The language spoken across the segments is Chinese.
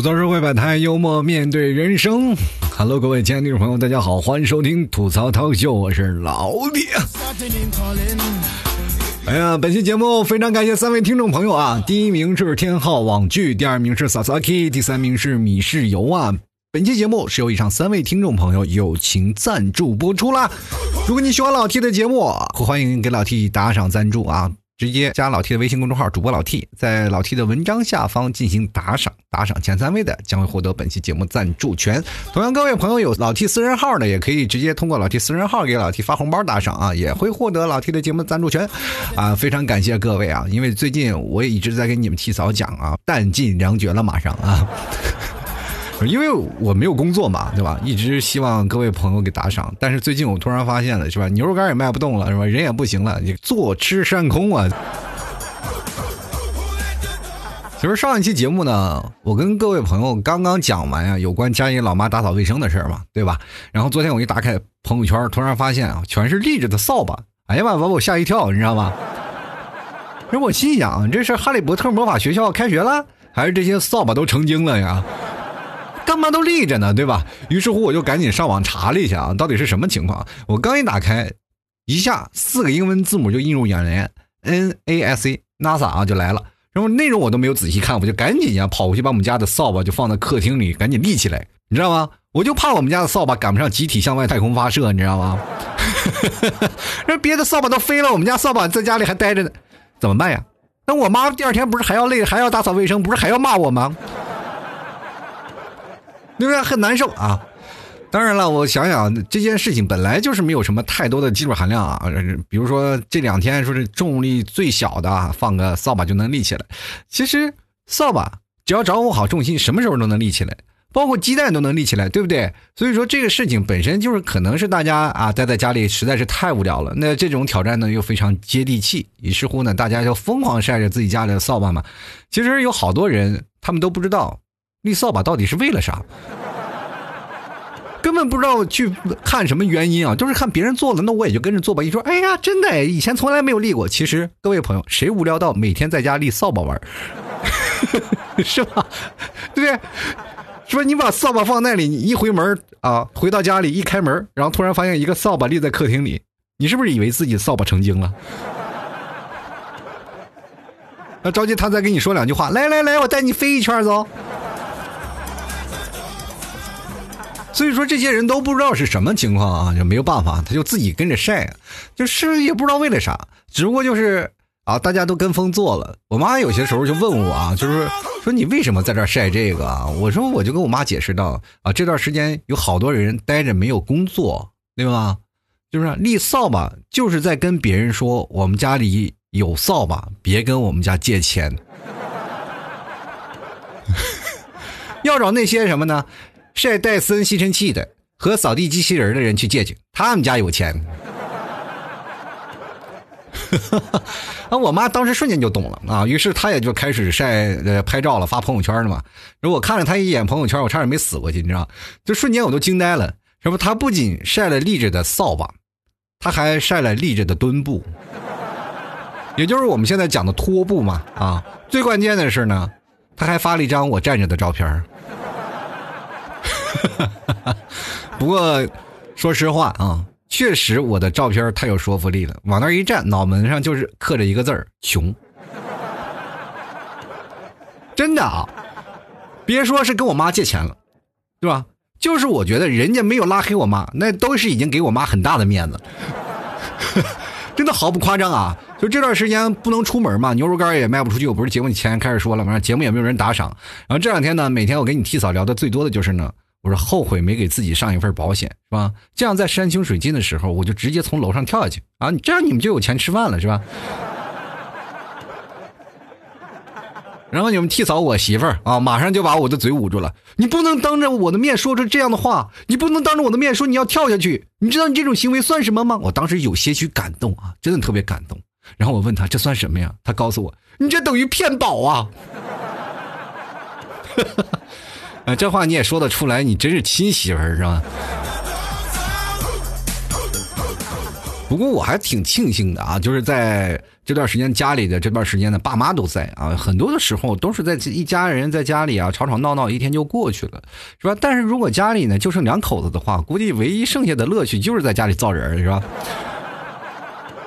吐槽社会百态，幽默面对人生。Hello，各位亲爱的听众朋友，大家好，欢迎收听吐槽涛秀，我是老弟。哎呀，本期节目非常感谢三位听众朋友啊！第一名是天浩网剧，第二名是 Sasaki，第三名是米氏游啊。本期节目是由以上三位听众朋友友情赞助播出啦。如果你喜欢老 T 的节目，欢迎给老 T 打赏赞助啊！直接加老 T 的微信公众号主播老 T，在老 T 的文章下方进行打赏，打赏前三位的将会获得本期节目赞助权。同样，各位朋友有老 T 私人号的，也可以直接通过老 T 私人号给老 T 发红包打赏啊，也会获得老 T 的节目赞助权啊！非常感谢各位啊，因为最近我也一直在跟你们提早讲啊，弹尽粮绝了，马上啊。因为我没有工作嘛，对吧？一直希望各位朋友给打赏，但是最近我突然发现了，是吧？牛肉干也卖不动了，是吧？人也不行了，你坐吃山空啊！其实上一期节目呢，我跟各位朋友刚刚讲完呀，有关家里老妈打扫卫生的事儿嘛，对吧？然后昨天我一打开朋友圈，突然发现啊，全是立着的扫把，哎呀妈，把我吓一跳，你知道吗？那我心想，这是哈利波特魔法学校开学了，还是这些扫把都成精了呀？他妈都立着呢，对吧？于是乎，我就赶紧上网查了一下啊，到底是什么情况？我刚一打开，一下四个英文字母就映入眼帘，N A S A，NASA 啊就来了。然后内容我都没有仔细看，我就赶紧呀跑过去把我们家的扫把就放在客厅里，赶紧立起来，你知道吗？我就怕我们家的扫把赶不上集体向外太空发射，你知道吗？那别的扫把都飞了，我们家扫把在家里还待着呢，怎么办呀？那我妈第二天不是还要累，还要打扫卫生，不是还要骂我吗？对不对？很难受啊！当然了，我想想这件事情本来就是没有什么太多的技术含量啊。比如说这两天说是重力最小的，放个扫把就能立起来。其实扫把只要掌握好重心，什么时候都能立起来，包括鸡蛋都能立起来，对不对？所以说这个事情本身就是可能是大家啊待在家里实在是太无聊了。那这种挑战呢又非常接地气，于是乎呢大家就疯狂晒着自己家里的扫把嘛。其实有好多人他们都不知道。立扫把到底是为了啥？不知道去看什么原因啊，就是看别人做了，那我也就跟着做吧。一说，哎呀，真的，以前从来没有立过。其实各位朋友，谁无聊到每天在家立扫把玩？是吧？对不对？说你把扫把放那里，你一回门啊，回到家里一开门，然后突然发现一个扫把立在客厅里，你是不是以为自己扫把成精了？那着急他再跟你说两句话，来来来，我带你飞一圈走。所以说这些人都不知道是什么情况啊，就没有办法，他就自己跟着晒，就是也不知道为了啥，只不过就是啊，大家都跟风做了。我妈有些时候就问我啊，就是说你为什么在这晒这个啊？我说我就跟我妈解释道啊，这段时间有好多人待着没有工作，对吧？就是立扫把就是在跟别人说我们家里有扫把，别跟我们家借钱，要找那些什么呢？晒戴森吸尘器的和扫地机器人的人去借去，他们家有钱。啊，我妈当时瞬间就懂了啊，于是她也就开始晒呃拍照了，发朋友圈了嘛。如果看了她一眼朋友圈，我差点没死过去，你知道？就瞬间我都惊呆了。什么？她不仅晒了立着的扫把，她还晒了立着的墩布，也就是我们现在讲的拖布嘛。啊，最关键的是呢，她还发了一张我站着的照片。不过，说实话啊，确实我的照片太有说服力了。往那一站，脑门上就是刻着一个字儿“穷”。真的啊，别说是跟我妈借钱了，对吧？就是我觉得人家没有拉黑我妈，那都是已经给我妈很大的面子。真的毫不夸张啊！就这段时间不能出门嘛，牛肉干也卖不出去。我不是节目前开始说了嘛？节目也没有人打赏。然后这两天呢，每天我给你替嫂聊的最多的就是呢。我说后悔没给自己上一份保险，是吧？这样在山穷水尽的时候，我就直接从楼上跳下去啊！这样你们就有钱吃饭了，是吧？然后你们替嫂我媳妇儿啊，马上就把我的嘴捂住了。你不能当着我的面说出这样的话，你不能当着我的面说你要跳下去。你知道你这种行为算什么吗？我当时有些许感动啊，真的特别感动。然后我问他这算什么呀？他告诉我，你这等于骗保啊！啊，这话你也说得出来，你真是亲媳妇儿是吧？不过我还挺庆幸的啊，就是在这段时间家里的这段时间呢，爸妈都在啊，很多的时候都是在一家人在家里啊吵吵闹闹，一天就过去了，是吧？但是如果家里呢就剩两口子的话，估计唯一剩下的乐趣就是在家里造人，是吧？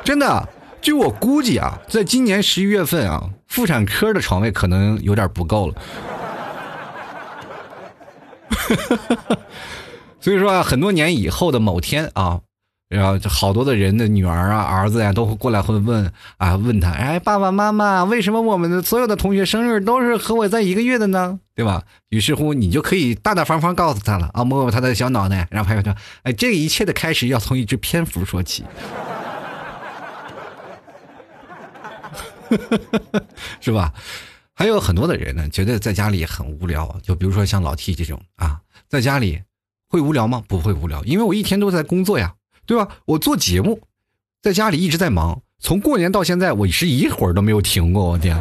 真的，据我估计啊，在今年十一月份啊，妇产科的床位可能有点不够了。所以说啊，很多年以后的某天啊，然后好多的人的女儿啊、儿子呀，都会过来会问啊，问他，哎，爸爸妈妈，为什么我们的所有的同学生日都是和我在一个月的呢？对吧？于是乎，你就可以大大方方告诉他了啊，摸摸他的小脑袋，然后还有他，哎，这一切的开始要从一只蝙蝠说起，是吧？还有很多的人呢，觉得在家里很无聊，就比如说像老 T 这种啊，在家里。会无聊吗？不会无聊，因为我一天都在工作呀，对吧？我做节目，在家里一直在忙，从过年到现在，我是一会儿都没有停过，我天，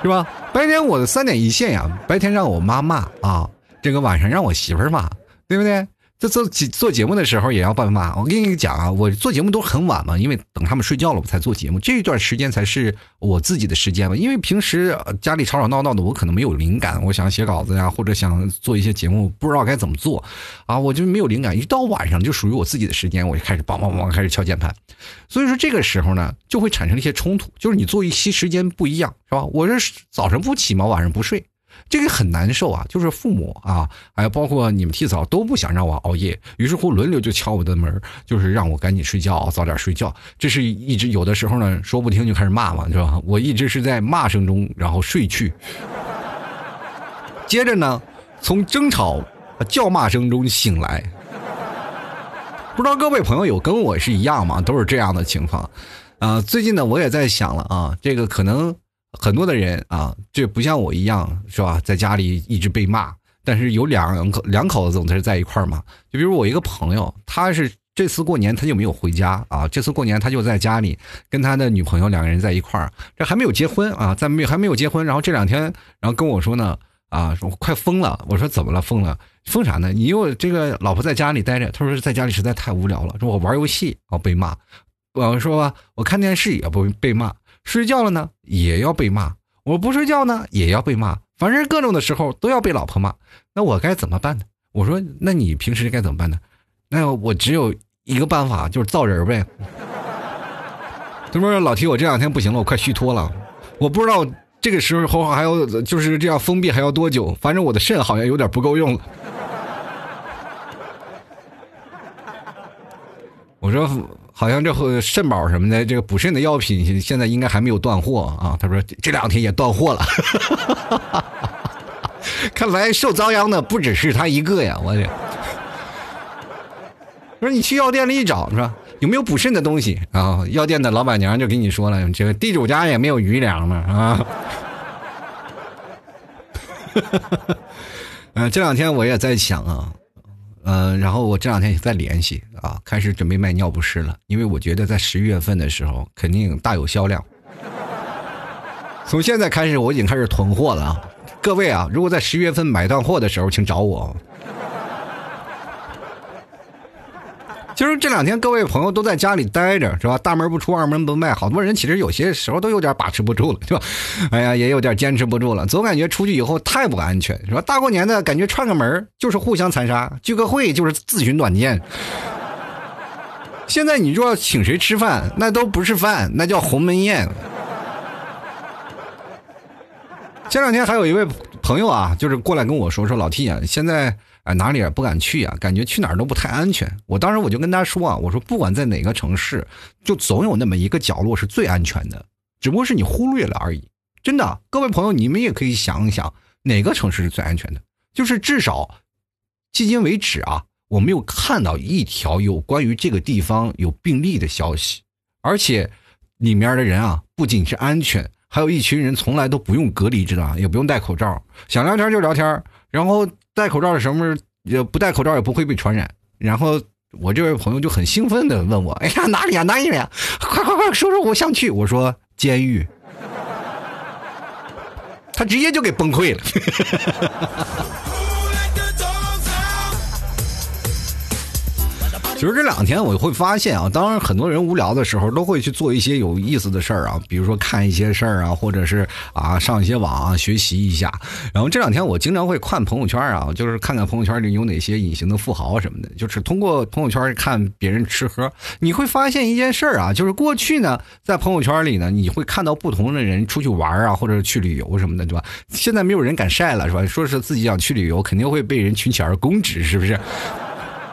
是吧？白天我的三点一线呀，白天让我妈骂啊，这个晚上让我媳妇骂，对不对？在做做节目的时候也要爸妈。我跟你讲啊，我做节目都很晚嘛，因为等他们睡觉了我才做节目。这一段时间才是我自己的时间嘛，因为平时家里吵吵闹闹的，我可能没有灵感，我想写稿子呀，或者想做一些节目，不知道该怎么做啊，我就没有灵感。一到晚上就属于我自己的时间，我就开始梆梆梆开始敲键盘。所以说这个时候呢，就会产生一些冲突，就是你作息时间不一样，是吧？我是早晨不起嘛，晚上不睡。这个很难受啊，就是父母啊，还有包括你们替嫂都不想让我熬夜，于是乎轮流就敲我的门，就是让我赶紧睡觉，早点睡觉。这是一直有的时候呢，说不听就开始骂嘛，是吧？我一直是在骂声中然后睡去，接着呢，从争吵、叫骂声中醒来。不知道各位朋友有跟我是一样吗？都是这样的情况啊。最近呢，我也在想了啊，这个可能。很多的人啊，这不像我一样，是吧？在家里一直被骂，但是有两口两口子总是在一块儿嘛。就比如我一个朋友，他是这次过年他就没有回家啊，这次过年他就在家里跟他的女朋友两个人在一块儿，这还没有结婚啊，在没还没有结婚。然后这两天，然后跟我说呢，啊，说快疯了。我说怎么了？疯了？疯啥呢？你又这个老婆在家里待着，他说在家里实在太无聊了，说我玩游戏啊被骂，我说我看电视也不被骂。睡觉了呢，也要被骂；我不睡觉呢，也要被骂。反正各种的时候都要被老婆骂，那我该怎么办呢？我说，那你平时该怎么办呢？那我只有一个办法，就是造人呗。他说：“老提，我这两天不行了，我快虚脱了。我不知道这个时候还要就是这样封闭还要多久。反正我的肾好像有点不够用了。”我说。好像这肾宝什么的，这个补肾的药品现在应该还没有断货啊。他说这两天也断货了，看来受遭殃的不只是他一个呀！我去，说你去药店里一找是吧？有没有补肾的东西啊？药店的老板娘就跟你说了，这个地主家也没有余粮嘛啊。嗯，这两天我也在想啊。嗯，然后我这两天也在联系啊，开始准备卖尿不湿了，因为我觉得在十一月份的时候肯定大有销量。从现在开始我已经开始囤货了啊，各位啊，如果在十一月份买断货的时候，请找我。就是这两天，各位朋友都在家里待着，是吧？大门不出，二门不迈，好多人其实有些时候都有点把持不住了，是吧？哎呀，也有点坚持不住了，总感觉出去以后太不安全，是吧？大过年的感觉串个门就是互相残杀，聚个会就是自寻短见。现在你说请谁吃饭，那都不是饭，那叫鸿门宴。前两天还有一位朋友啊，就是过来跟我说说老 T 啊，现在。啊，哪里也不敢去啊，感觉去哪儿都不太安全。我当时我就跟他说啊，我说不管在哪个城市，就总有那么一个角落是最安全的，只不过是你忽略了而已。真的，各位朋友，你们也可以想一想，哪个城市是最安全的？就是至少，迄今为止啊，我没有看到一条有关于这个地方有病例的消息，而且里面的人啊，不仅是安全，还有一群人从来都不用隔离，知道吧？也不用戴口罩，想聊天就聊天，然后。戴口罩的时候，也不戴口罩也不会被传染。然后我这位朋友就很兴奋的问我：“哎呀，哪里啊，哪里呀？快快快，说说，我想去。”我说：“监狱。” 他直接就给崩溃了。其实这两天我会发现啊，当然很多人无聊的时候都会去做一些有意思的事儿啊，比如说看一些事儿啊，或者是啊上一些网啊学习一下。然后这两天我经常会看朋友圈啊，就是看看朋友圈里有哪些隐形的富豪什么的，就是通过朋友圈看别人吃喝，你会发现一件事儿啊，就是过去呢在朋友圈里呢，你会看到不同的人出去玩啊，或者去旅游什么的，对吧？现在没有人敢晒了，是吧？说是自己想去旅游，肯定会被人群起而攻之，是不是？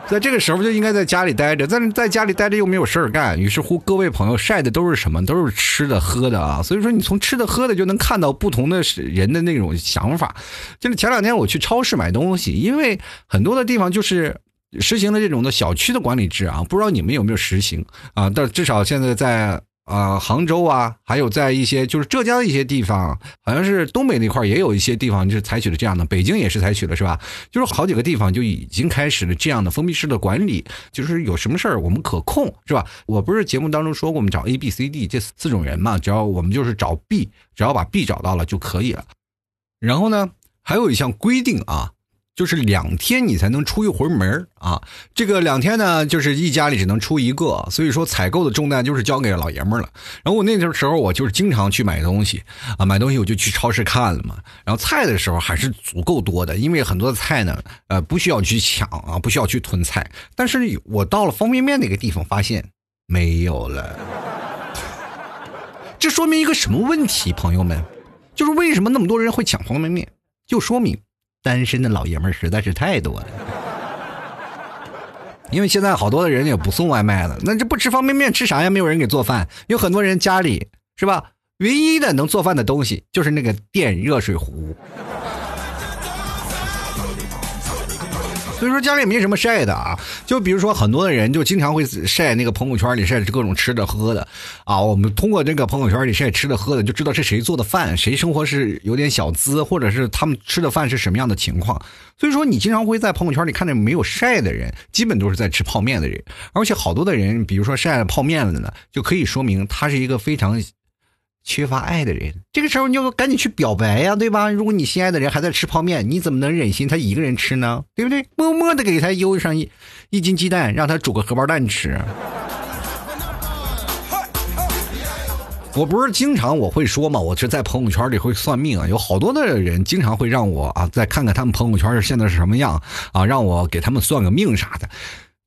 在这个时候就应该在家里待着，但是在家里待着又没有事儿干，于是乎各位朋友晒的都是什么？都是吃的喝的啊！所以说你从吃的喝的就能看到不同的人的那种想法。就是前两天我去超市买东西，因为很多的地方就是实行了这种的小区的管理制啊，不知道你们有没有实行啊？但至少现在在。啊，杭州啊，还有在一些就是浙江一些地方，好像是东北那块也有一些地方就是采取了这样的，北京也是采取了，是吧？就是好几个地方就已经开始了这样的封闭式的管理，就是有什么事儿我们可控，是吧？我不是节目当中说过，我们找 A、B、C、D 这四种人嘛，只要我们就是找 B，只要把 B 找到了就可以了。然后呢，还有一项规定啊。就是两天你才能出一回门啊！这个两天呢，就是一家里只能出一个，所以说采购的重担就是交给老爷们了。然后我那时候我就是经常去买东西啊，买东西我就去超市看了嘛。然后菜的时候还是足够多的，因为很多菜呢，呃，不需要去抢啊，不需要去囤菜。但是我到了方便面那个地方，发现没有了。这说明一个什么问题，朋友们？就是为什么那么多人会抢方便面？就说明。单身的老爷们儿实在是太多了，因为现在好多的人也不送外卖了，那这不吃方便面吃啥呀？没有人给做饭，有很多人家里是吧？唯一的能做饭的东西就是那个电热水壶。所以说家里也没什么晒的啊，就比如说很多的人就经常会晒那个朋友圈里晒各种吃的喝的啊。我们通过这个朋友圈里晒吃的喝的，就知道是谁做的饭，谁生活是有点小资，或者是他们吃的饭是什么样的情况。所以说你经常会在朋友圈里看见没有晒的人，基本都是在吃泡面的人，而且好多的人，比如说晒了泡面了呢，就可以说明他是一个非常。缺乏爱的人，这个时候你就赶紧去表白呀，对吧？如果你心爱的人还在吃泡面，你怎么能忍心他一个人吃呢？对不对？默默的给他邮上一一斤鸡蛋，让他煮个荷包蛋吃。我不是经常我会说嘛，我是在朋友圈里会算命啊，有好多的人经常会让我啊再看看他们朋友圈现在是什么样啊，让我给他们算个命啥的。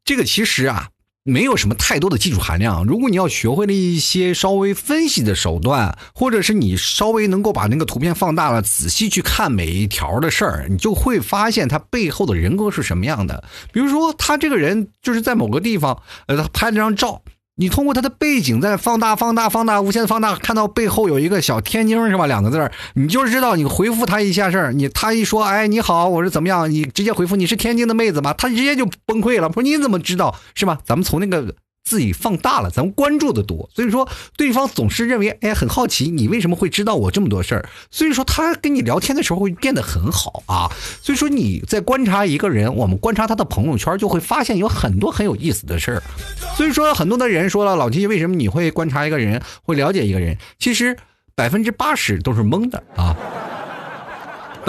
这个其实啊。没有什么太多的技术含量。如果你要学会了一些稍微分析的手段，或者是你稍微能够把那个图片放大了，仔细去看每一条的事儿，你就会发现他背后的人格是什么样的。比如说，他这个人就是在某个地方，呃，他拍了张照。你通过他的背景再放大、放大、放大、无限放大，看到背后有一个小天津是吧？两个字儿，你就知道你回复他一下事儿，你他一说，哎，你好，我是怎么样？你直接回复你是天津的妹子吗？他直接就崩溃了，说你怎么知道是吧？咱们从那个。自己放大了，咱们关注的多，所以说对方总是认为，哎，很好奇你为什么会知道我这么多事儿，所以说他跟你聊天的时候会变得很好啊。所以说你在观察一个人，我们观察他的朋友圈，就会发现有很多很有意思的事儿。所以说很多的人说了，老七为什么你会观察一个人，会了解一个人？其实百分之八十都是蒙的啊。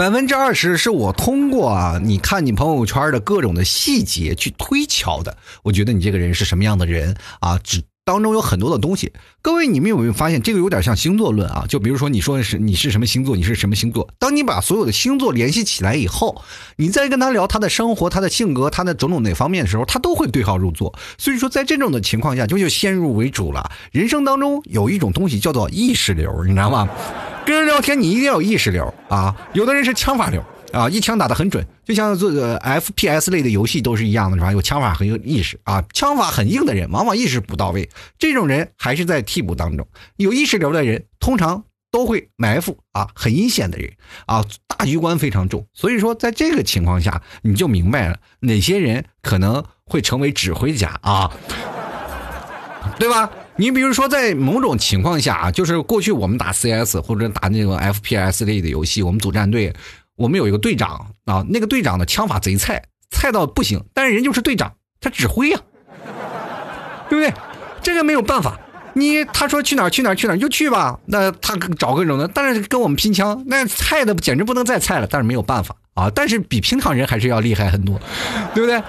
百分之二十是我通过啊，你看你朋友圈的各种的细节去推敲的。我觉得你这个人是什么样的人啊？只当中有很多的东西。各位，你们有没有发现这个有点像星座论啊？就比如说你说是你是什么星座，你是什么星座？当你把所有的星座联系起来以后，你再跟他聊他的生活、他的性格、他的种种哪方面的时候，他都会对号入座。所以说，在这种的情况下，就就先入为主了。人生当中有一种东西叫做意识流，你知道吗？跟人聊天，你一定要有意识流啊！有的人是枪法流啊，一枪打得很准，就像这个 FPS 类的游戏都是一样的，是吧？有枪法很有意识啊，枪法很硬的人，往往意识不到位，这种人还是在替补当中。有意识流的人，通常都会埋伏啊，很阴险的人啊，大局观非常重。所以说，在这个情况下，你就明白了哪些人可能会成为指挥家啊，对吧？你比如说，在某种情况下啊，就是过去我们打 CS 或者打那种 FPS 类的游戏，我们组战队，我们有一个队长啊，那个队长的枪法贼菜，菜到不行，但是人就是队长，他指挥呀，对不对？这个没有办法，你他说去哪儿去哪儿去哪儿就去吧，那他找各种的，但是跟我们拼枪，那菜的简直不能再菜了，但是没有办法啊，但是比平常人还是要厉害很多，对不对？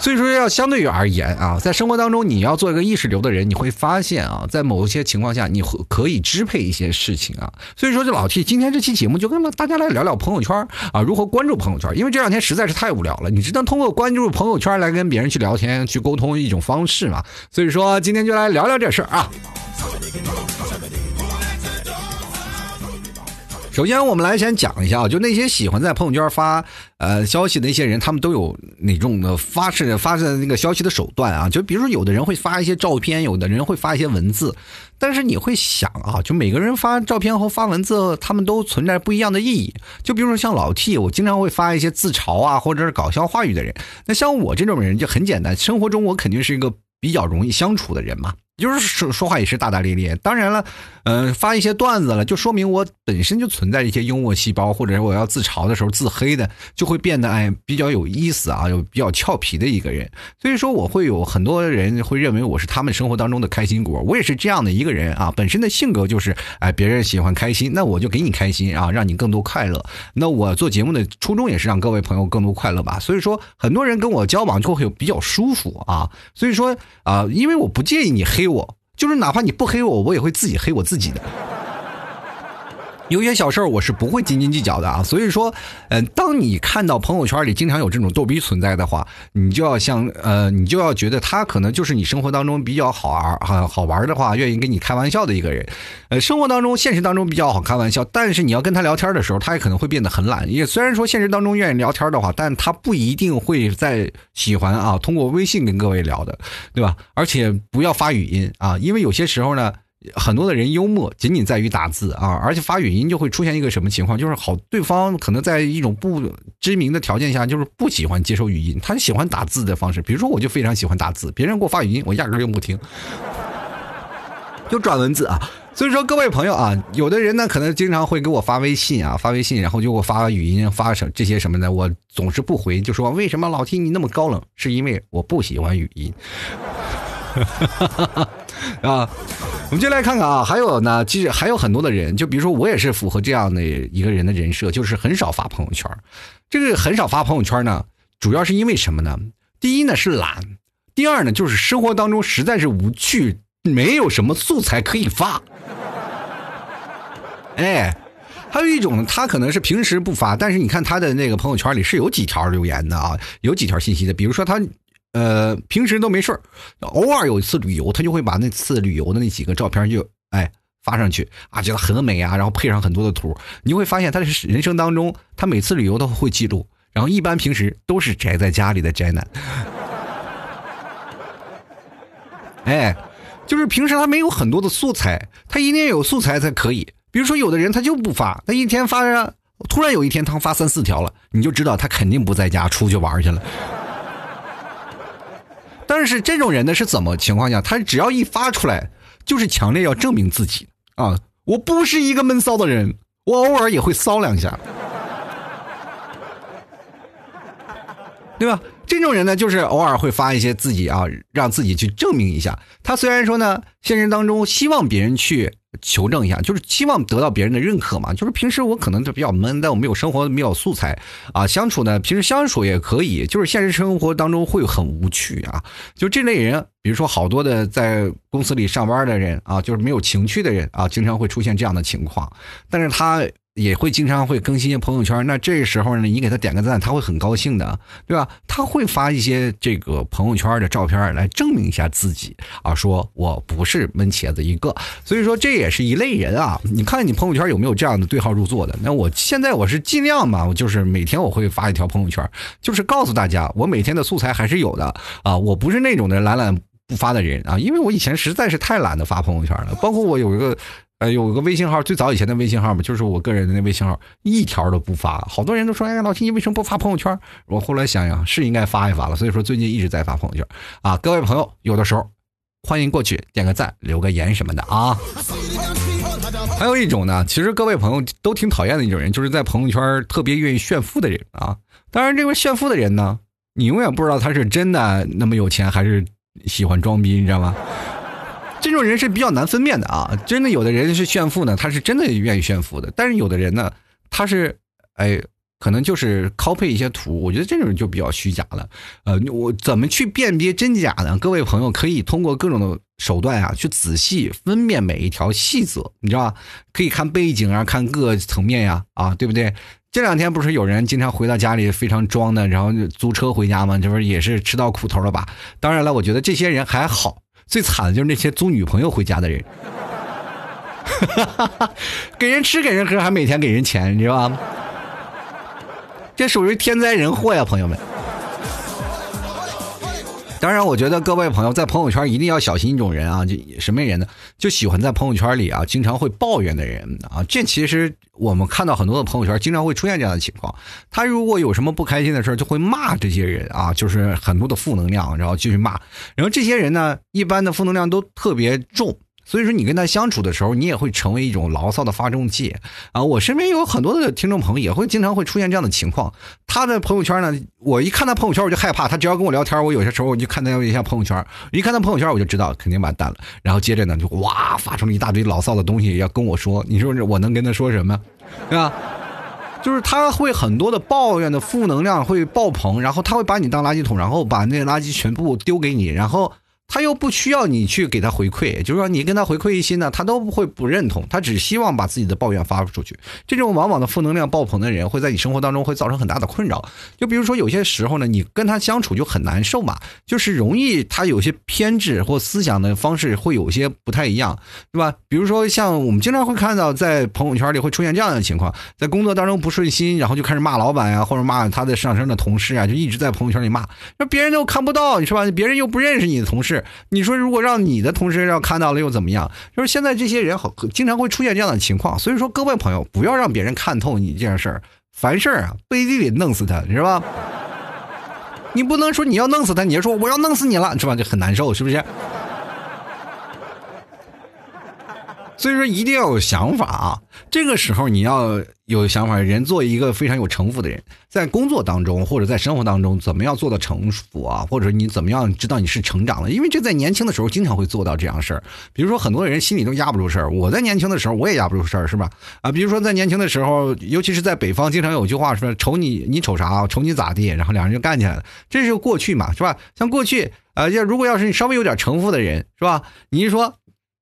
所以说，要相对于而言啊，在生活当中，你要做一个意识流的人，你会发现啊，在某些情况下，你会可以支配一些事情啊。所以说，这老 T 今天这期节目就跟大家来聊聊朋友圈啊，如何关注朋友圈，因为这两天实在是太无聊了，你只能通过关注朋友圈来跟别人去聊天、去沟通一种方式嘛。所以说，今天就来聊聊这事儿啊。首先，我们来先讲一下啊，就那些喜欢在朋友圈发呃消息的那些人，他们都有哪种的发射发射那个消息的手段啊？就比如说，有的人会发一些照片，有的人会发一些文字，但是你会想啊，就每个人发照片和发文字，他们都存在不一样的意义。就比如说像老 T，我经常会发一些自嘲啊，或者是搞笑话语的人。那像我这种人就很简单，生活中我肯定是一个比较容易相处的人嘛。就是说说话也是大大咧咧，当然了，嗯，发一些段子了，就说明我本身就存在一些幽默细胞，或者是我要自嘲的时候自黑的，就会变得哎比较有意思啊，有比较俏皮的一个人。所以说我会有很多人会认为我是他们生活当中的开心果，我也是这样的一个人啊。本身的性格就是哎，别人喜欢开心，那我就给你开心啊，让你更多快乐。那我做节目的初衷也是让各位朋友更多快乐吧。所以说很多人跟我交往就会比较舒服啊。所以说啊，因为我不介意你黑。我就是哪怕你不黑我，我也会自己黑我自己的。有些小事儿我是不会斤斤计较的啊，所以说，嗯，当你看到朋友圈里经常有这种逗逼存在的话，你就要像呃，你就要觉得他可能就是你生活当中比较好玩哈好玩的话，愿意跟你开玩笑的一个人。呃，生活当中、现实当中比较好开玩笑，但是你要跟他聊天的时候，他也可能会变得很懒。也虽然说现实当中愿意聊天的话，但他不一定会在喜欢啊通过微信跟各位聊的，对吧？而且不要发语音啊，因为有些时候呢。很多的人幽默仅仅在于打字啊，而且发语音就会出现一个什么情况？就是好，对方可能在一种不知名的条件下，就是不喜欢接收语音，他喜欢打字的方式。比如说，我就非常喜欢打字，别人给我发语音，我压根儿就不听，就转文字啊。所以说，各位朋友啊，有的人呢可能经常会给我发微信啊，发微信，然后就给我发语音，发什这些什么的，我总是不回，就说为什么老听你那么高冷？是因为我不喜欢语音。啊，我们就来看看啊，还有呢，其实还有很多的人，就比如说我也是符合这样的一个人的人设，就是很少发朋友圈。这个很少发朋友圈呢，主要是因为什么呢？第一呢是懒，第二呢就是生活当中实在是无趣，没有什么素材可以发。哎，还有一种，他可能是平时不发，但是你看他的那个朋友圈里是有几条留言的啊，有几条信息的，比如说他。呃，平时都没事偶尔有一次旅游，他就会把那次旅游的那几个照片就哎发上去啊，觉得很美啊，然后配上很多的图，你会发现他的人生当中，他每次旅游都会记录，然后一般平时都是宅在家里的宅男，哎，就是平时他没有很多的素材，他一定要有素材才可以。比如说有的人他就不发，他一天发着，突然有一天他发三四条了，你就知道他肯定不在家，出去玩去了。但是这种人呢是怎么情况下？他只要一发出来，就是强烈要证明自己啊！我不是一个闷骚的人，我偶尔也会骚两下，对吧？这种人呢，就是偶尔会发一些自己啊，让自己去证明一下。他虽然说呢，现实当中希望别人去。求证一下，就是期望得到别人的认可嘛。就是平时我可能就比较闷，但我没有生活没有素材啊。相处呢，平时相处也可以，就是现实生活当中会很无趣啊。就这类人，比如说好多的在公司里上班的人啊，就是没有情趣的人啊，经常会出现这样的情况。但是他。也会经常会更新一些朋友圈，那这时候呢，你给他点个赞，他会很高兴的，对吧？他会发一些这个朋友圈的照片来证明一下自己。啊，说我不是闷茄子一个。所以说这也是一类人啊。你看你朋友圈有没有这样的对号入座的？那我现在我是尽量嘛，我就是每天我会发一条朋友圈，就是告诉大家我每天的素材还是有的啊，我不是那种的懒懒不发的人啊，因为我以前实在是太懒得发朋友圈了，包括我有一个。呃，有个微信号，最早以前的微信号嘛，就是我个人的那微信号，一条都不发。好多人都说：“哎，老秦，你为什么不发朋友圈？”我后来想想，是应该发一发了。所以说，最近一直在发朋友圈。啊，各位朋友，有的时候欢迎过去点个赞、留个言什么的啊。还有一种呢，其实各位朋友都挺讨厌的一种人，就是在朋友圈特别愿意炫富的人啊。当然，这位炫富的人呢，你永远不知道他是真的那么有钱，还是喜欢装逼，你知道吗？这种人是比较难分辨的啊！真的，有的人是炫富呢，他是真的愿意炫富的；但是有的人呢，他是，哎，可能就是 copy 一些图，我觉得这种人就比较虚假了。呃，我怎么去辨别真假呢？各位朋友可以通过各种的手段啊，去仔细分辨每一条细则，你知道吧？可以看背景啊，看各个层面呀，啊，对不对？这两天不是有人经常回到家里非常装的，然后租车回家吗？这不是也是吃到苦头了吧？当然了，我觉得这些人还好，最惨的就是那些租女朋友回家的人，给人吃给人喝，还每天给人钱，你知道吗？这属于天灾人祸呀，朋友们。当然，我觉得各位朋友在朋友圈一定要小心一种人啊，就什么人呢？就喜欢在朋友圈里啊，经常会抱怨的人啊。这其实我们看到很多的朋友圈，经常会出现这样的情况。他如果有什么不开心的事就会骂这些人啊，就是很多的负能量，然后继续骂。然后这些人呢，一般的负能量都特别重。所以说，你跟他相处的时候，你也会成为一种牢骚的发中介啊！我身边有很多的听众朋友，也会经常会出现这样的情况。他的朋友圈呢，我一看他朋友圈，我就害怕。他只要跟我聊天，我有些时候我就看他一下朋友圈，一看他朋友圈，我就知道肯定完蛋了。然后接着呢，就哇，发出了一大堆牢骚的东西要跟我说。你说我能跟他说什么？对吧？就是他会很多的抱怨的负能量会爆棚，然后他会把你当垃圾桶，然后把那些垃圾全部丢给你，然后。他又不需要你去给他回馈，就是说你跟他回馈一些呢，他都不会不认同，他只希望把自己的抱怨发出去。这种往往的负能量爆棚的人，会在你生活当中会造成很大的困扰。就比如说有些时候呢，你跟他相处就很难受嘛，就是容易他有些偏执或思想的方式会有些不太一样，对吧？比如说像我们经常会看到在朋友圈里会出现这样的情况，在工作当中不顺心，然后就开始骂老板呀，或者骂他的上升的同事啊，就一直在朋友圈里骂，那别人都看不到，是吧？别人又不认识你的同事。你说，如果让你的同事要看到了又怎么样？就是现在这些人好经常会出现这样的情况，所以说各位朋友不要让别人看透你这件事儿，凡事儿啊背地里弄死他，是吧？你不能说你要弄死他，你就说我要弄死你了，是吧？就很难受，是不是？所以说一定要有想法啊！这个时候你要有想法，人做一个非常有城府的人，在工作当中或者在生活当中，怎么样做到城府啊？或者你怎么样知道你是成长了？因为这在年轻的时候经常会做到这样事儿。比如说很多人心里都压不住事儿，我在年轻的时候我也压不住事儿，是吧？啊，比如说在年轻的时候，尤其是在北方，经常有句话说：“瞅你，你瞅啥？瞅你咋地？”然后两人就干起来了。这是过去嘛，是吧？像过去啊，要如果要是你稍微有点城府的人，是吧？你一说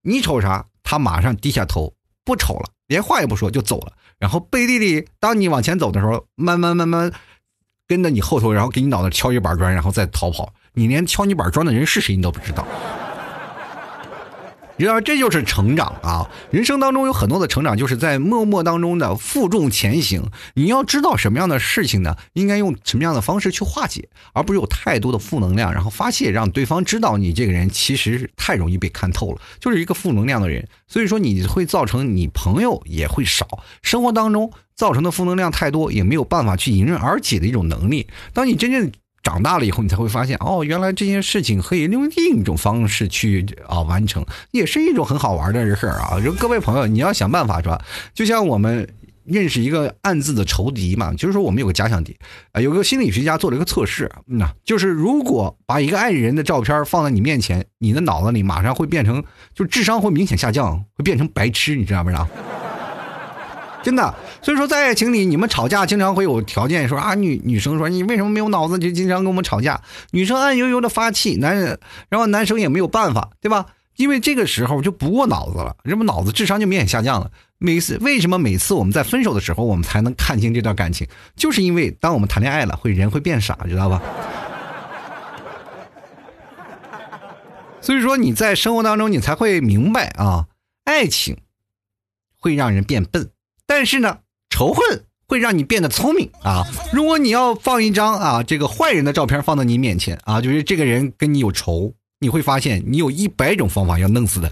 你瞅啥？他马上低下头，不瞅了，连话也不说就走了。然后背地里，当你往前走的时候，慢慢慢慢跟着你后头，然后给你脑袋敲一板砖，然后再逃跑。你连敲你板砖的人是谁，你都不知道。然而这就是成长啊！人生当中有很多的成长，就是在默默当中的负重前行。你要知道什么样的事情呢？应该用什么样的方式去化解，而不是有太多的负能量，然后发泄，让对方知道你这个人其实太容易被看透了，就是一个负能量的人。所以说，你会造成你朋友也会少，生活当中造成的负能量太多，也没有办法去迎刃而解的一种能力。当你真正长大了以后，你才会发现，哦，原来这件事情可以用另一种方式去啊完成，也是一种很好玩的事儿啊！就各位朋友，你要想办法是吧？就像我们认识一个暗自的仇敌嘛，就是说我们有个假想敌啊，有个心理学家做了一个测试，那就是如果把一个爱人的照片放在你面前，你的脑子里马上会变成，就智商会明显下降，会变成白痴，你知道不知道？真的，所以说在爱情里，你们吵架经常会有条件，说啊女女生说你为什么没有脑子，就经常跟我们吵架。女生暗悠悠的发气，男人，然后男生也没有办法，对吧？因为这个时候就不过脑子了，人们脑子智商就明显下降了。每次为什么每次我们在分手的时候，我们才能看清这段感情，就是因为当我们谈恋爱了，会人会变傻，知道吧？所以说你在生活当中，你才会明白啊，爱情会让人变笨。但是呢，仇恨会让你变得聪明啊！如果你要放一张啊这个坏人的照片放到你面前啊，就是这个人跟你有仇，你会发现你有一百种方法要弄死他。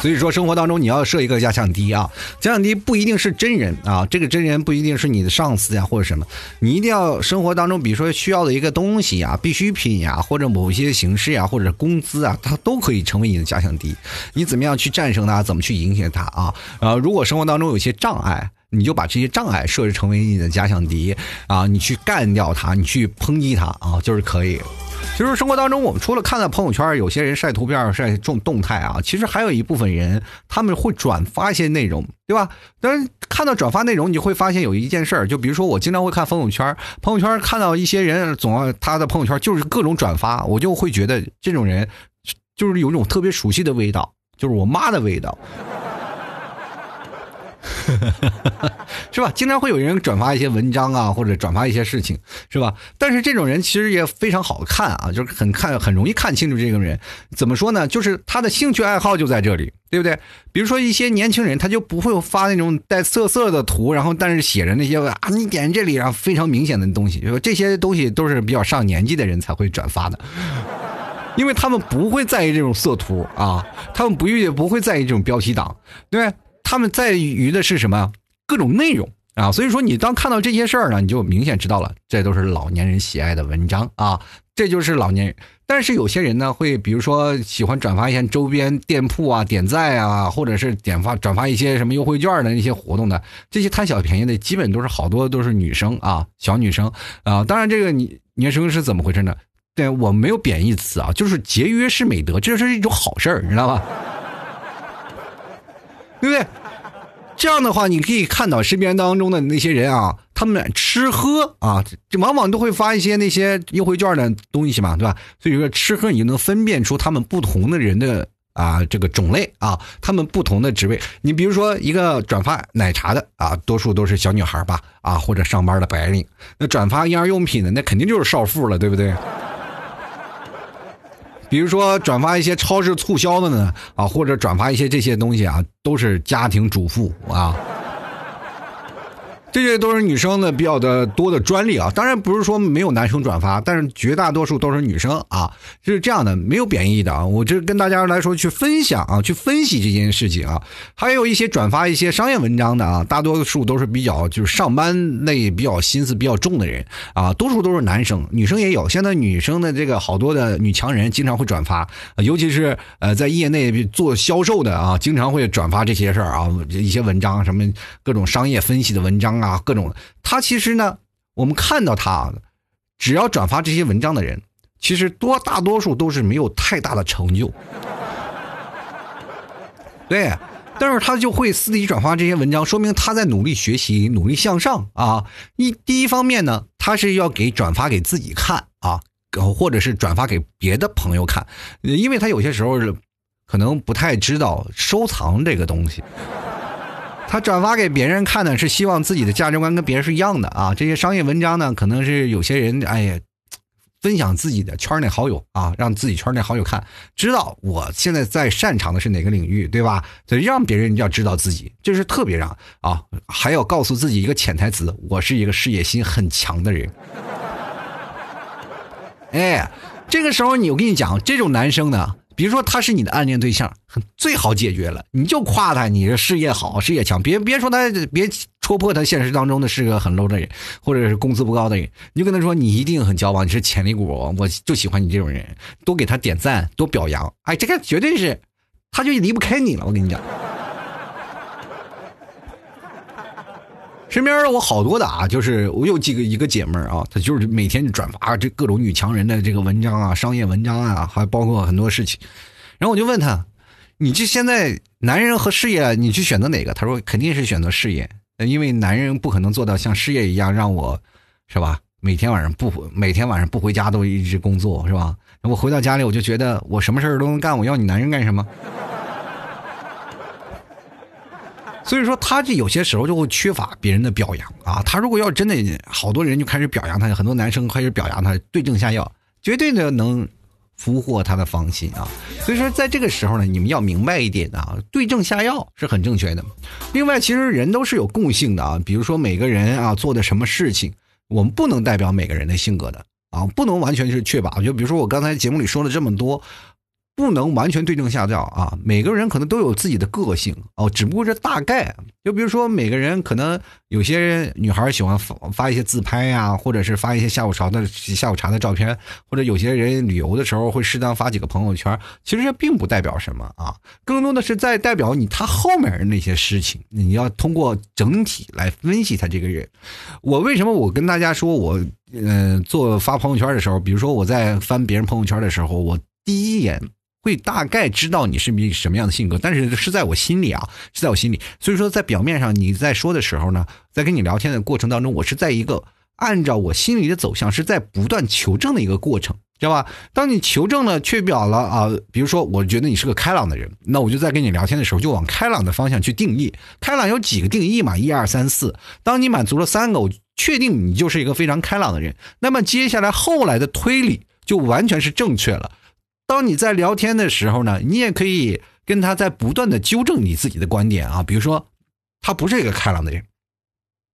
所以说，生活当中你要设一个假想敌啊，假想敌不一定是真人啊，这个真人不一定是你的上司呀或者什么，你一定要生活当中，比如说需要的一个东西呀、必需品呀，或者某些形式呀，或者工资啊，它都可以成为你的假想敌。你怎么样去战胜它？怎么去影响它啊？呃，如果生活当中有些障碍，你就把这些障碍设置成为你的假想敌啊，你去干掉他，你去抨击他啊，就是可以。其实生活当中，我们除了看到朋友圈有些人晒图片、晒这种动态啊，其实还有一部分人他们会转发一些内容，对吧？但是看到转发内容，你会发现有一件事儿，就比如说我经常会看朋友圈，朋友圈看到一些人总要他的朋友圈就是各种转发，我就会觉得这种人就是有一种特别熟悉的味道，就是我妈的味道。是吧？经常会有人转发一些文章啊，或者转发一些事情，是吧？但是这种人其实也非常好看啊，就是很看很容易看清楚这个人。怎么说呢？就是他的兴趣爱好就在这里，对不对？比如说一些年轻人，他就不会发那种带色色的图，然后但是写着那些啊，你点这里然后非常明显的东西，这些东西都是比较上年纪的人才会转发的，因为他们不会在意这种色图啊，他们不也不会在意这种标题党，对。他们在于的是什么？各种内容啊，所以说你当看到这些事儿呢，你就明显知道了，这都是老年人喜爱的文章啊，这就是老年人。但是有些人呢，会比如说喜欢转发一些周边店铺啊、点赞啊，或者是点发转发一些什么优惠券的那些活动的，这些贪小便宜的，基本都是好多都是女生啊，小女生啊。当然，这个你女生是怎么回事呢？对我没有贬义词啊，就是节约是美德，这是一种好事儿，你知道吧？对不对？这样的话，你可以看到身边当中的那些人啊，他们吃喝啊，这往往都会发一些那些优惠券的东西嘛，对吧？所以说吃喝，你就能分辨出他们不同的人的啊这个种类啊，他们不同的职位。你比如说一个转发奶茶的啊，多数都是小女孩吧，啊或者上班的白领。那转发婴儿用品的，那肯定就是少妇了，对不对？比如说转发一些超市促销的呢，啊，或者转发一些这些东西啊，都是家庭主妇啊。这些都是女生的比较的多的专利啊，当然不是说没有男生转发，但是绝大多数都是女生啊，是这样的，没有贬义的啊，我这跟大家来说去分享啊，去分析这件事情啊，还有一些转发一些商业文章的啊，大多数都是比较就是上班类比较心思比较重的人啊，多数都是男生，女生也有，现在女生的这个好多的女强人经常会转发，尤其是呃在业内做销售的啊，经常会转发这些事儿啊，一些文章什么各种商业分析的文章啊。各种他其实呢，我们看到他，只要转发这些文章的人，其实多大多数都是没有太大的成就，对，但是他就会私底转发这些文章，说明他在努力学习，努力向上啊。一第一方面呢，他是要给转发给自己看啊，或者是转发给别的朋友看，因为他有些时候可能不太知道收藏这个东西。他转发给别人看呢，是希望自己的价值观跟别人是一样的啊。这些商业文章呢，可能是有些人哎呀，分享自己的圈内好友啊，让自己圈内好友看，知道我现在在擅长的是哪个领域，对吧？所以让别人要知道自己，这是特别让啊，还要告诉自己一个潜台词：我是一个事业心很强的人。哎，这个时候你我跟你讲，这种男生呢。比如说他是你的暗恋对象，最好解决了，你就夸他，你的事业好，事业强，别别说他，别戳破他现实当中的是个很 low 的人，或者是工资不高的人，你就跟他说你一定很交往，你是潜力股，我就喜欢你这种人，多给他点赞，多表扬，哎，这个绝对是，他就离不开你了，我跟你讲。身边我好多的啊，就是我有几个一个姐妹儿啊，她就是每天转发这各种女强人的这个文章啊，商业文章啊，还包括很多事情。然后我就问她：“你这现在男人和事业，你去选择哪个？”她说：“肯定是选择事业，因为男人不可能做到像事业一样让我，是吧？每天晚上不每天晚上不回家都一直工作，是吧？我回到家里我就觉得我什么事儿都能干，我要你男人干什么？”所以说，他这有些时候就会缺乏别人的表扬啊。他如果要真的好多人就开始表扬他，很多男生开始表扬他，对症下药，绝对的能俘获他的芳心啊。所以说，在这个时候呢，你们要明白一点啊，对症下药是很正确的。另外，其实人都是有共性的啊，比如说每个人啊做的什么事情，我们不能代表每个人的性格的啊，不能完全是确保。就比如说我刚才节目里说了这么多。不能完全对症下药啊，每个人可能都有自己的个性哦，只不过是大概。就比如说，每个人可能有些女孩喜欢发发一些自拍呀，或者是发一些下午茶的下午茶的照片，或者有些人旅游的时候会适当发几个朋友圈。其实这并不代表什么啊，更多的是在代表你他后面的那些事情。你要通过整体来分析他这个人。我为什么我跟大家说我嗯做发朋友圈的时候，比如说我在翻别人朋友圈的时候，我第一眼。会大概知道你是一什么样的性格，但是是在我心里啊，是在我心里。所以说，在表面上你在说的时候呢，在跟你聊天的过程当中，我是在一个按照我心里的走向，是在不断求证的一个过程，知道吧？当你求证了，确表了啊，比如说我觉得你是个开朗的人，那我就在跟你聊天的时候，就往开朗的方向去定义。开朗有几个定义嘛？一二三四。当你满足了三个，我确定你就是一个非常开朗的人。那么接下来后来的推理就完全是正确了。当你在聊天的时候呢，你也可以跟他在不断的纠正你自己的观点啊。比如说，他不是一个开朗的人，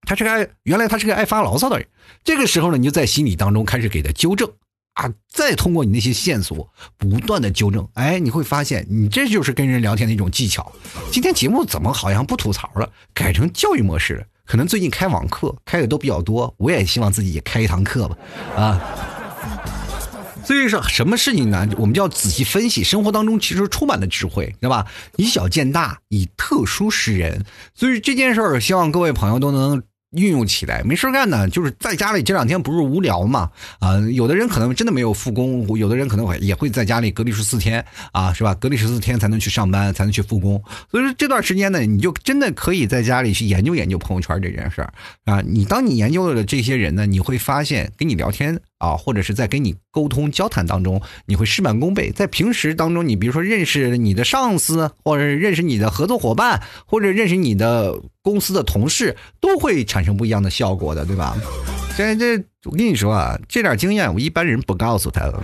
他是个爱原来他是个爱发牢骚的人。这个时候呢，你就在心里当中开始给他纠正啊，再通过你那些线索不断的纠正。哎，你会发现，你这就是跟人聊天的一种技巧。今天节目怎么好像不吐槽了，改成教育模式了？可能最近开网课开的都比较多，我也希望自己也开一堂课吧，啊。所以说，什么事情呢？我们就要仔细分析。生活当中其实充满了智慧，对吧？以小见大，以特殊识人。所以这件事儿，希望各位朋友都能。运用起来没事干呢，就是在家里这两天不是无聊嘛啊，有的人可能真的没有复工，有的人可能会也会在家里隔离十四天啊，是吧？隔离十四天才能去上班，才能去复工。所以说这段时间呢，你就真的可以在家里去研究研究朋友圈这件事儿啊。你当你研究了这些人呢，你会发现跟你聊天啊，或者是在跟你沟通交谈当中，你会事半功倍。在平时当中，你比如说认识你的上司，或者认识你的合作伙伴，或者认识你的。公司的同事都会产生不一样的效果的，对吧？这这，我跟你说啊，这点经验我一般人不告诉他的。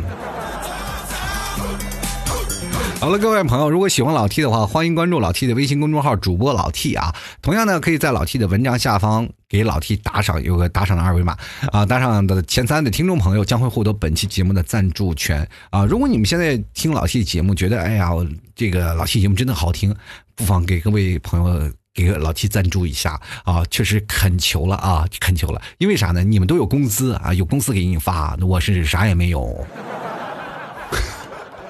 好了，各位朋友，如果喜欢老 T 的话，欢迎关注老 T 的微信公众号主播老 T 啊。同样呢，可以在老 T 的文章下方给老 T 打赏，有个打赏的二维码啊。打赏的前三的听众朋友将会获得本期节目的赞助权啊。如果你们现在听老 T 节目，觉得哎呀，这个老 T 节目真的好听，不妨给各位朋友。给老 T 赞助一下啊！确实恳求了啊，恳求了。因为啥呢？你们都有工资啊，有公司给你发，我是啥也没有。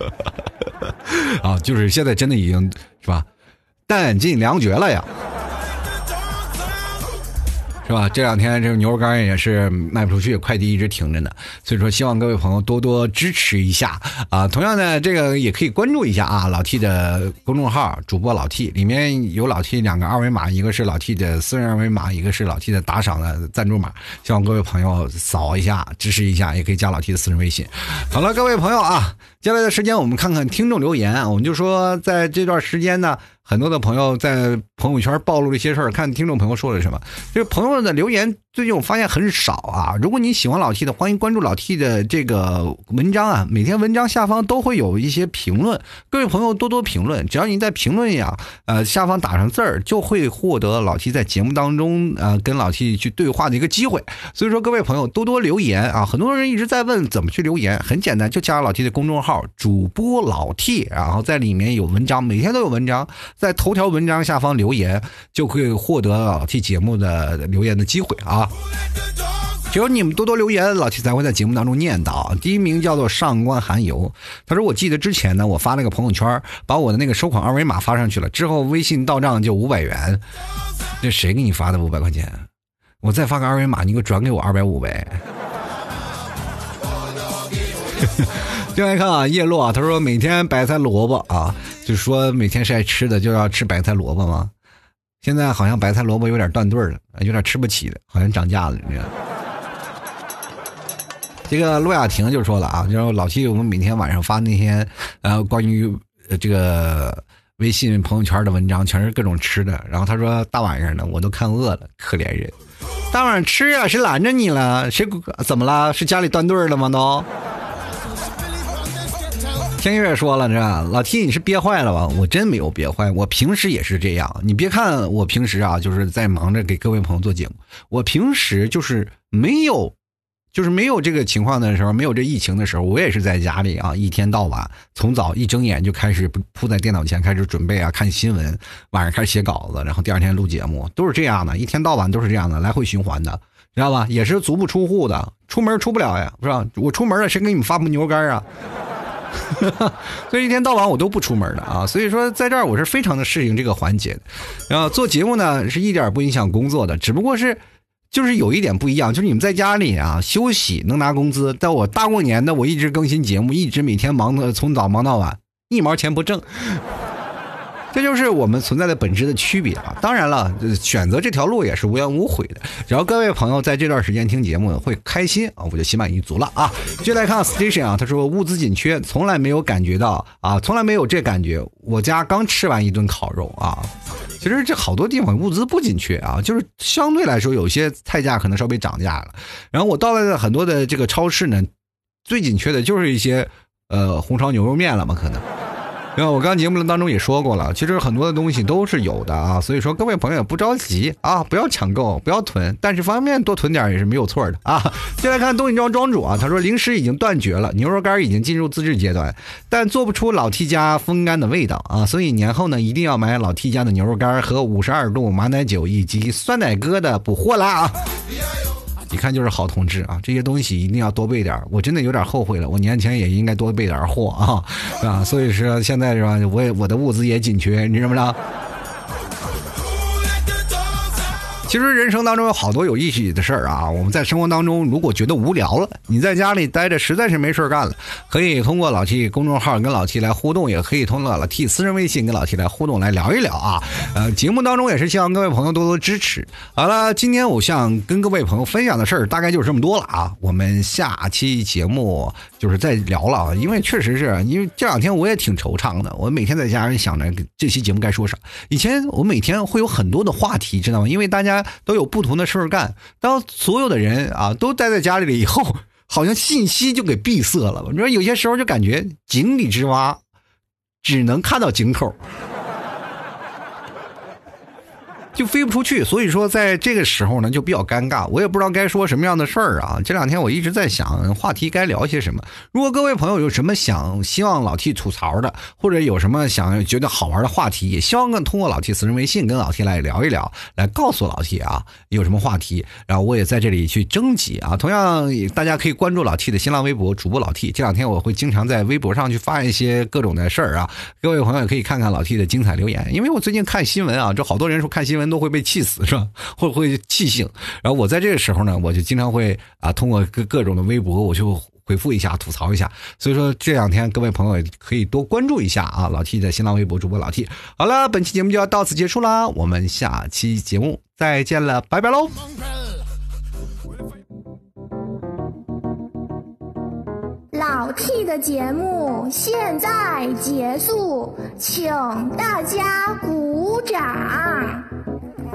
啊，就是现在真的已经是吧，弹尽粮绝了呀。是吧？这两天这个牛肉干也是卖不出去，快递一直停着呢。所以说，希望各位朋友多多支持一下啊！同样的，这个也可以关注一下啊，老 T 的公众号主播老 T，里面有老 T 两个二维码，一个是老 T 的私人二维码，一个是老 T 的打赏的赞助码。希望各位朋友扫一下支持一下，也可以加老 T 的私人微信。好了，各位朋友啊，接下来的时间我们看看听众留言，我们就说在这段时间呢。很多的朋友在朋友圈暴露了一些事儿，看听众朋友说了什么。这个朋友的留言最近我发现很少啊。如果你喜欢老 T 的，欢迎关注老 T 的这个文章啊。每天文章下方都会有一些评论，各位朋友多多评论。只要你在评论呀，呃下方打上字儿，就会获得老 T 在节目当中呃跟老 T 去对话的一个机会。所以说各位朋友多多留言啊。很多人一直在问怎么去留言，很简单，就加老 T 的公众号主播老 T，然后在里面有文章，每天都有文章。在头条文章下方留言，就会获得老 T 节目的留言的机会啊！只有你们多多留言，老七才会在节目当中念叨。第一名叫做上官寒游，他说：“我记得之前呢，我发了个朋友圈，把我的那个收款二维码发上去了，之后微信到账就五百元。这谁给你发的五百块钱？我再发个二维码，你给我转给我二百五呗。”进来看啊，叶落啊，他说每天白菜萝卜啊，就说每天是爱吃的，就要吃白菜萝卜吗？现在好像白菜萝卜有点断顿了，有点吃不起了，好像涨价了。这个这个陆雅婷就说了啊，就说老七，我们每天晚上发那些呃关于这个微信朋友圈的文章，全是各种吃的。然后他说大晚上的我都看饿了，可怜人。大晚上吃啊，谁拦着你了？谁怎么了？是家里断顿了吗？都？天月说了，这老 T 你是憋坏了吧？我真没有憋坏，我平时也是这样。你别看我平时啊，就是在忙着给各位朋友做节目，我平时就是没有就是没有这个情况的时候，没有这疫情的时候，我也是在家里啊，一天到晚，从早一睁眼就开始扑在电脑前，开始准备啊，看新闻，晚上开始写稿子，然后第二天录节目，都是这样的，一天到晚都是这样的，来回循环的，知道吧？也是足不出户的，出门出不了呀，是吧？我出门了，谁给你们发牛肉干啊？所以一天到晚我都不出门的啊，所以说在这儿我是非常的适应这个环节，然后做节目呢是一点不影响工作的，只不过是。就是有一点不一样，就是你们在家里啊休息能拿工资，但我大过年的我一直更新节目，一直每天忙的从早忙到晚，一毛钱不挣。这就是我们存在的本质的区别啊！当然了，选择这条路也是无怨无悔的。只要各位朋友在这段时间听节目会开心啊，我就心满意足了啊！接下来看 Station 啊，他说物资紧缺，从来没有感觉到啊，从来没有这感觉。我家刚吃完一顿烤肉啊，其实这好多地方物资不紧缺啊，就是相对来说有些菜价可能稍微涨价了。然后我到了很多的这个超市呢，最紧缺的就是一些呃红烧牛肉面了嘛，可能。因为我刚节目当中也说过了，其实很多的东西都是有的啊，所以说各位朋友不着急啊，不要抢购，不要囤，但是方便面多囤点也是没有错的啊。再来看东影庄庄主啊，他说零食已经断绝了，牛肉干已经进入自制阶段，但做不出老 T 家风干的味道啊，所以年后呢一定要买老 T 家的牛肉干和五十二度马奶酒以及酸奶哥的补货啦啊。一看就是好同志啊！这些东西一定要多备点我真的有点后悔了，我年前也应该多备点货啊，啊，所以说现在是吧，我也我的物资也紧缺，你知不知道？其实人生当中有好多有意思的事儿啊！我们在生活当中，如果觉得无聊了，你在家里待着实在是没事干了，可以通过老 T 公众号跟老 T 来互动，也可以通过老 T 私人微信跟老 T 来互动来聊一聊啊！呃，节目当中也是希望各位朋友多多支持。好了，今天我想跟各位朋友分享的事儿大概就是这么多了啊！我们下期节目就是在聊了啊，因为确实是因为这两天我也挺惆怅的，我每天在家想着这期节目该说啥。以前我每天会有很多的话题，知道吗？因为大家。都有不同的事儿干。当所有的人啊都待在家里了以后，好像信息就给闭塞了。你说有些时候就感觉井底之蛙，只能看到井口。就飞不出去，所以说在这个时候呢，就比较尴尬。我也不知道该说什么样的事儿啊。这两天我一直在想话题该聊些什么。如果各位朋友有什么想希望老 T 吐槽的，或者有什么想觉得好玩的话题，也希望跟通过老 T 私人微信跟老 T 来聊一聊，来告诉老 T 啊有什么话题，然后我也在这里去征集啊。同样，大家可以关注老 T 的新浪微博主播老 T。这两天我会经常在微博上去发一些各种的事儿啊。各位朋友也可以看看老 T 的精彩留言，因为我最近看新闻啊，这好多人说看新闻。都会被气死是吧？会不会气醒？然后我在这个时候呢，我就经常会啊，通过各各种的微博，我就回复一下，吐槽一下。所以说这两天各位朋友可以多关注一下啊，老 T 的新浪微博主播老 T。好了，本期节目就要到此结束啦，我们下期节目再见了，拜拜喽。老 T 的节目现在结束，请大家鼓掌。